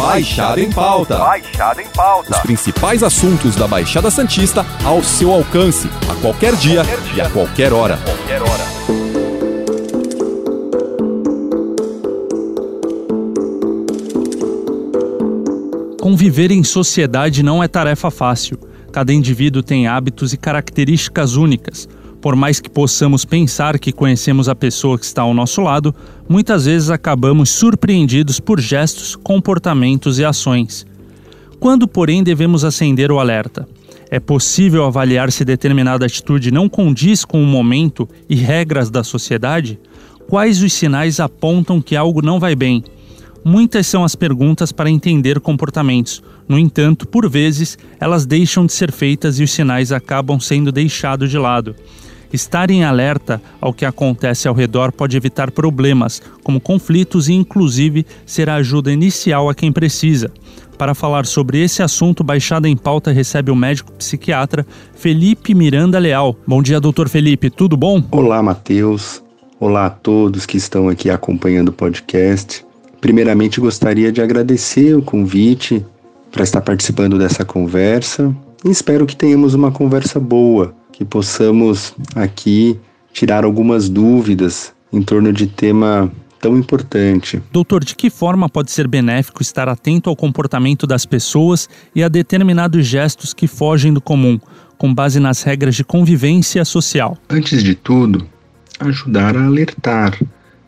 Baixada em Pauta. Baixada em Pauta. Os principais assuntos da Baixada Santista ao seu alcance, a qualquer dia, Qualquer dia. e a qualquer hora. Qualquer hora. Conviver em sociedade não é tarefa fácil. Cada indivíduo tem hábitos e características únicas. Por mais que possamos pensar que conhecemos a pessoa que está ao nosso lado, muitas vezes acabamos surpreendidos por gestos, comportamentos e ações. Quando, porém, devemos acender o alerta? É possível avaliar se determinada atitude não condiz com o momento e regras da sociedade? Quais os sinais apontam que algo não vai bem? Muitas são as perguntas para entender comportamentos. No entanto, por vezes, elas deixam de ser feitas e os sinais acabam sendo deixados de lado. Estar em alerta ao que acontece ao redor pode evitar problemas, como conflitos e, inclusive, ser a ajuda inicial a quem precisa. Para falar sobre esse assunto, Baixada em Pauta recebe o médico psiquiatra Felipe Miranda Leal. Bom dia, doutor Felipe, tudo bom? Olá, Matheus. Olá a todos que estão aqui acompanhando o podcast. Primeiramente, gostaria de agradecer o convite para estar participando dessa conversa e espero que tenhamos uma conversa boa, que possamos aqui tirar algumas dúvidas em torno de tema tão importante. Doutor, de que forma pode ser benéfico estar atento ao comportamento das pessoas e a determinados gestos que fogem do comum, com base nas regras de convivência social? Antes de tudo, ajudar a alertar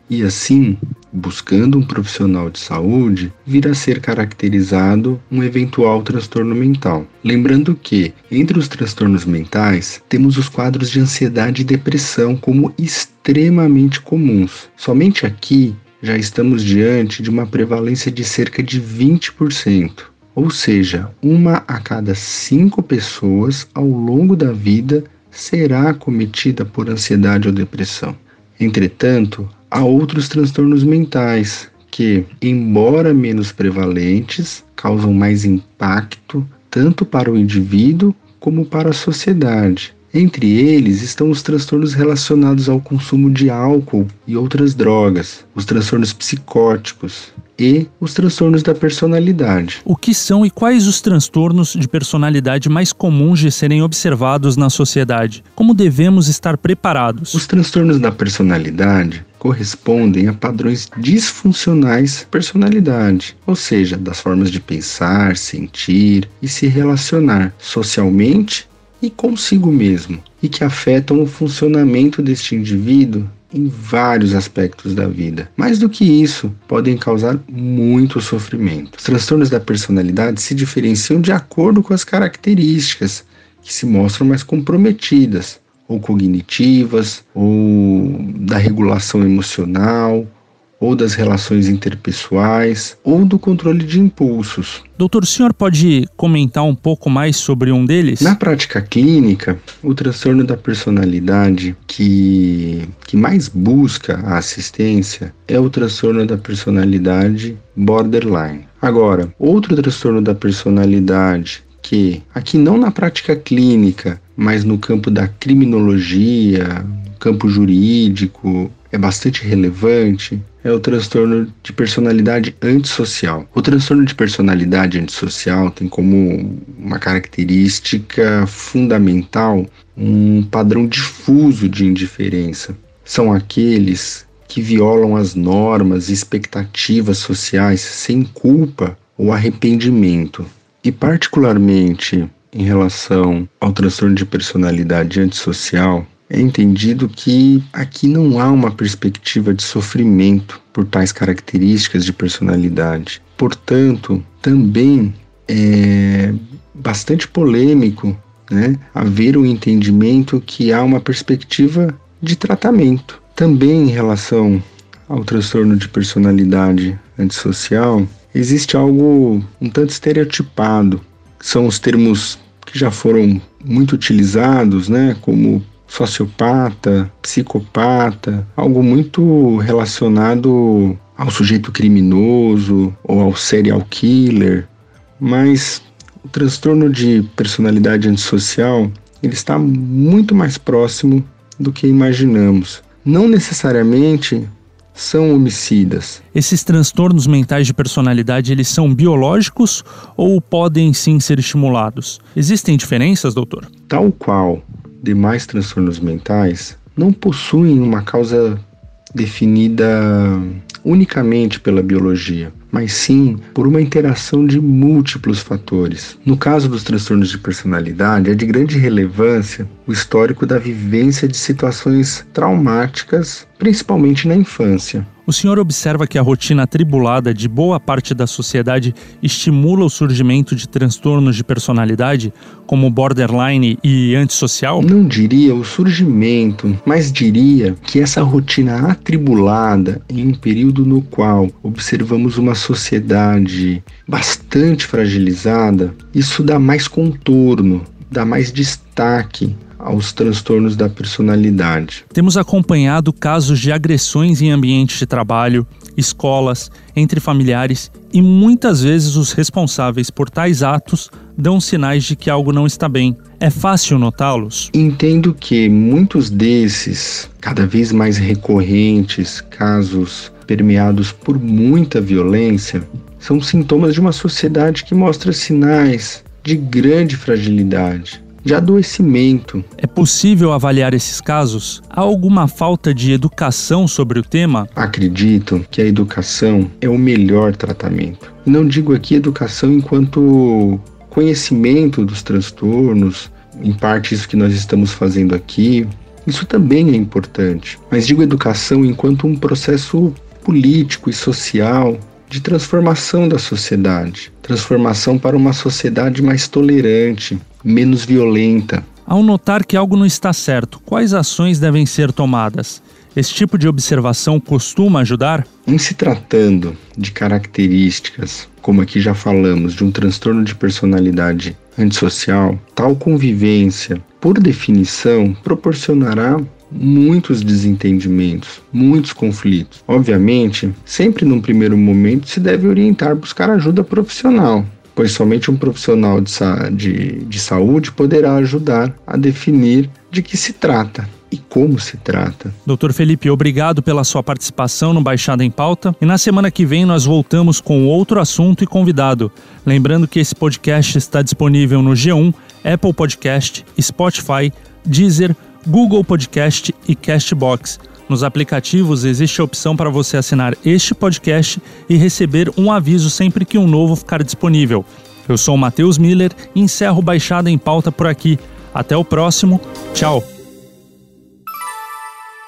e assim, buscando um profissional de saúde, vir a ser caracterizado um eventual transtorno mental. Lembrando que, entre os transtornos mentais, temos os quadros de ansiedade e depressão como extremamente comuns. Somente aqui já estamos diante de uma prevalência de cerca de 20%. Ou seja, uma a cada cinco pessoas ao longo da vida será acometida por ansiedade ou depressão. Entretanto, há outros transtornos mentais que, embora menos prevalentes, causam mais impacto tanto para o indivíduo como para a sociedade. Entre eles estão os transtornos relacionados ao consumo de álcool e outras drogas, os transtornos psicóticos e os transtornos da personalidade. O que são e quais os transtornos de personalidade mais comuns de serem observados na sociedade? Como devemos estar preparados? Os transtornos da personalidade correspondem a padrões disfuncionais da personalidade, ou seja, das formas de pensar, sentir e se relacionar socialmente e consigo mesmo, e que afetam o funcionamento deste indivíduo em vários aspectos da vida. Mais do que isso, podem causar muito sofrimento. Os transtornos da personalidade se diferenciam de acordo com as características que se mostram mais comprometidas, ou cognitivas, ou da regulação emocional, ou das relações interpessoais, ou do controle de impulsos. Doutor, o senhor pode comentar um pouco mais sobre um deles? Na prática clínica, o transtorno da personalidade que, que mais busca a assistência é o transtorno da personalidade borderline. Agora, outro transtorno da personalidade que, aqui não na prática clínica, mas no campo da criminologia, campo jurídico, é bastante relevante, é o transtorno de personalidade antissocial. O transtorno de personalidade antissocial tem como uma característica fundamental um padrão difuso de indiferença. São aqueles que violam as normas e expectativas sociais sem culpa ou arrependimento. E, particularmente em relação ao transtorno de personalidade antissocial, é entendido que aqui não há uma perspectiva de sofrimento por tais características de personalidade. Portanto, também é bastante polêmico né, haver um entendimento que há uma perspectiva de tratamento. Também em relação ao transtorno de personalidade antissocial, existe algo um tanto estereotipado. São os termos que já foram muito utilizados, né, como sociopata, psicopata, algo muito relacionado ao sujeito criminoso ou ao serial killer, mas o transtorno de personalidade antissocial ele está muito mais próximo do que imaginamos. Não necessariamente são homicidas. Esses transtornos mentais de personalidade, eles são biológicos ou podem sim ser estimulados? Existem diferenças, doutor? Tal qual demais transtornos mentais, não possuem uma causa definida unicamente pela biologia, mas sim por uma interação de múltiplos fatores. No caso dos transtornos de personalidade, é de grande relevância o histórico da vivência de situações traumáticas, principalmente na infância. O senhor observa que a rotina atribulada de boa parte da sociedade estimula o surgimento de transtornos de personalidade, como borderline e antissocial? Não diria o surgimento, mas diria que essa rotina atribulada em um período no qual observamos uma sociedade bastante fragilizada, isso dá mais contorno, dá mais destaque aos transtornos da personalidade. Temos acompanhado casos de agressões em ambientes de trabalho, escolas, entre familiares e muitas vezes os responsáveis por tais atos dão sinais de que algo não está bem. É fácil notá-los? Entendo que muitos desses, cada vez mais recorrentes, casos permeados por muita violência, são sintomas de uma sociedade que mostra sinais de grande fragilidade, de adoecimento. É possível avaliar esses casos? Há alguma falta de educação sobre o tema? Acredito que a educação é o melhor tratamento. Não digo aqui educação enquanto conhecimento dos transtornos, em parte isso que nós estamos fazendo aqui. Isso também é importante, mas digo educação enquanto um processo político e social de transformação da sociedade, transformação para uma sociedade mais tolerante, menos violenta. Ao notar que algo não está certo, quais ações devem ser tomadas? Esse tipo de observação costuma ajudar? Em se tratando de características, como aqui já falamos, de um transtorno de personalidade antissocial, tal convivência, por definição, proporcionará muitos desentendimentos, muitos conflitos. Obviamente, sempre num primeiro momento se deve orientar buscar ajuda profissional, pois somente um profissional de, de, de saúde poderá ajudar a definir de que se trata e como se trata. Doutor Felipe, obrigado pela sua participação no Baixada em Pauta. E na semana que vem nós voltamos com outro assunto e convidado. Lembrando que esse podcast está disponível no G1, Apple Podcast, Spotify, Deezer, Google Podcast e Castbox. Nos aplicativos existe a opção para você assinar este podcast e receber um aviso sempre que um novo ficar disponível. Eu sou o Matheus Miller e encerro Baixada em Pauta por aqui. Até o próximo. Tchau.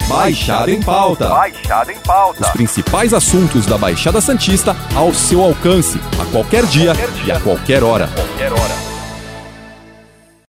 Baixada em Pauta. Baixada em Pauta. Os principais assuntos da Baixada Santista ao seu alcance, a qualquer dia, qualquer dia. e a qualquer hora. Qualquer hora.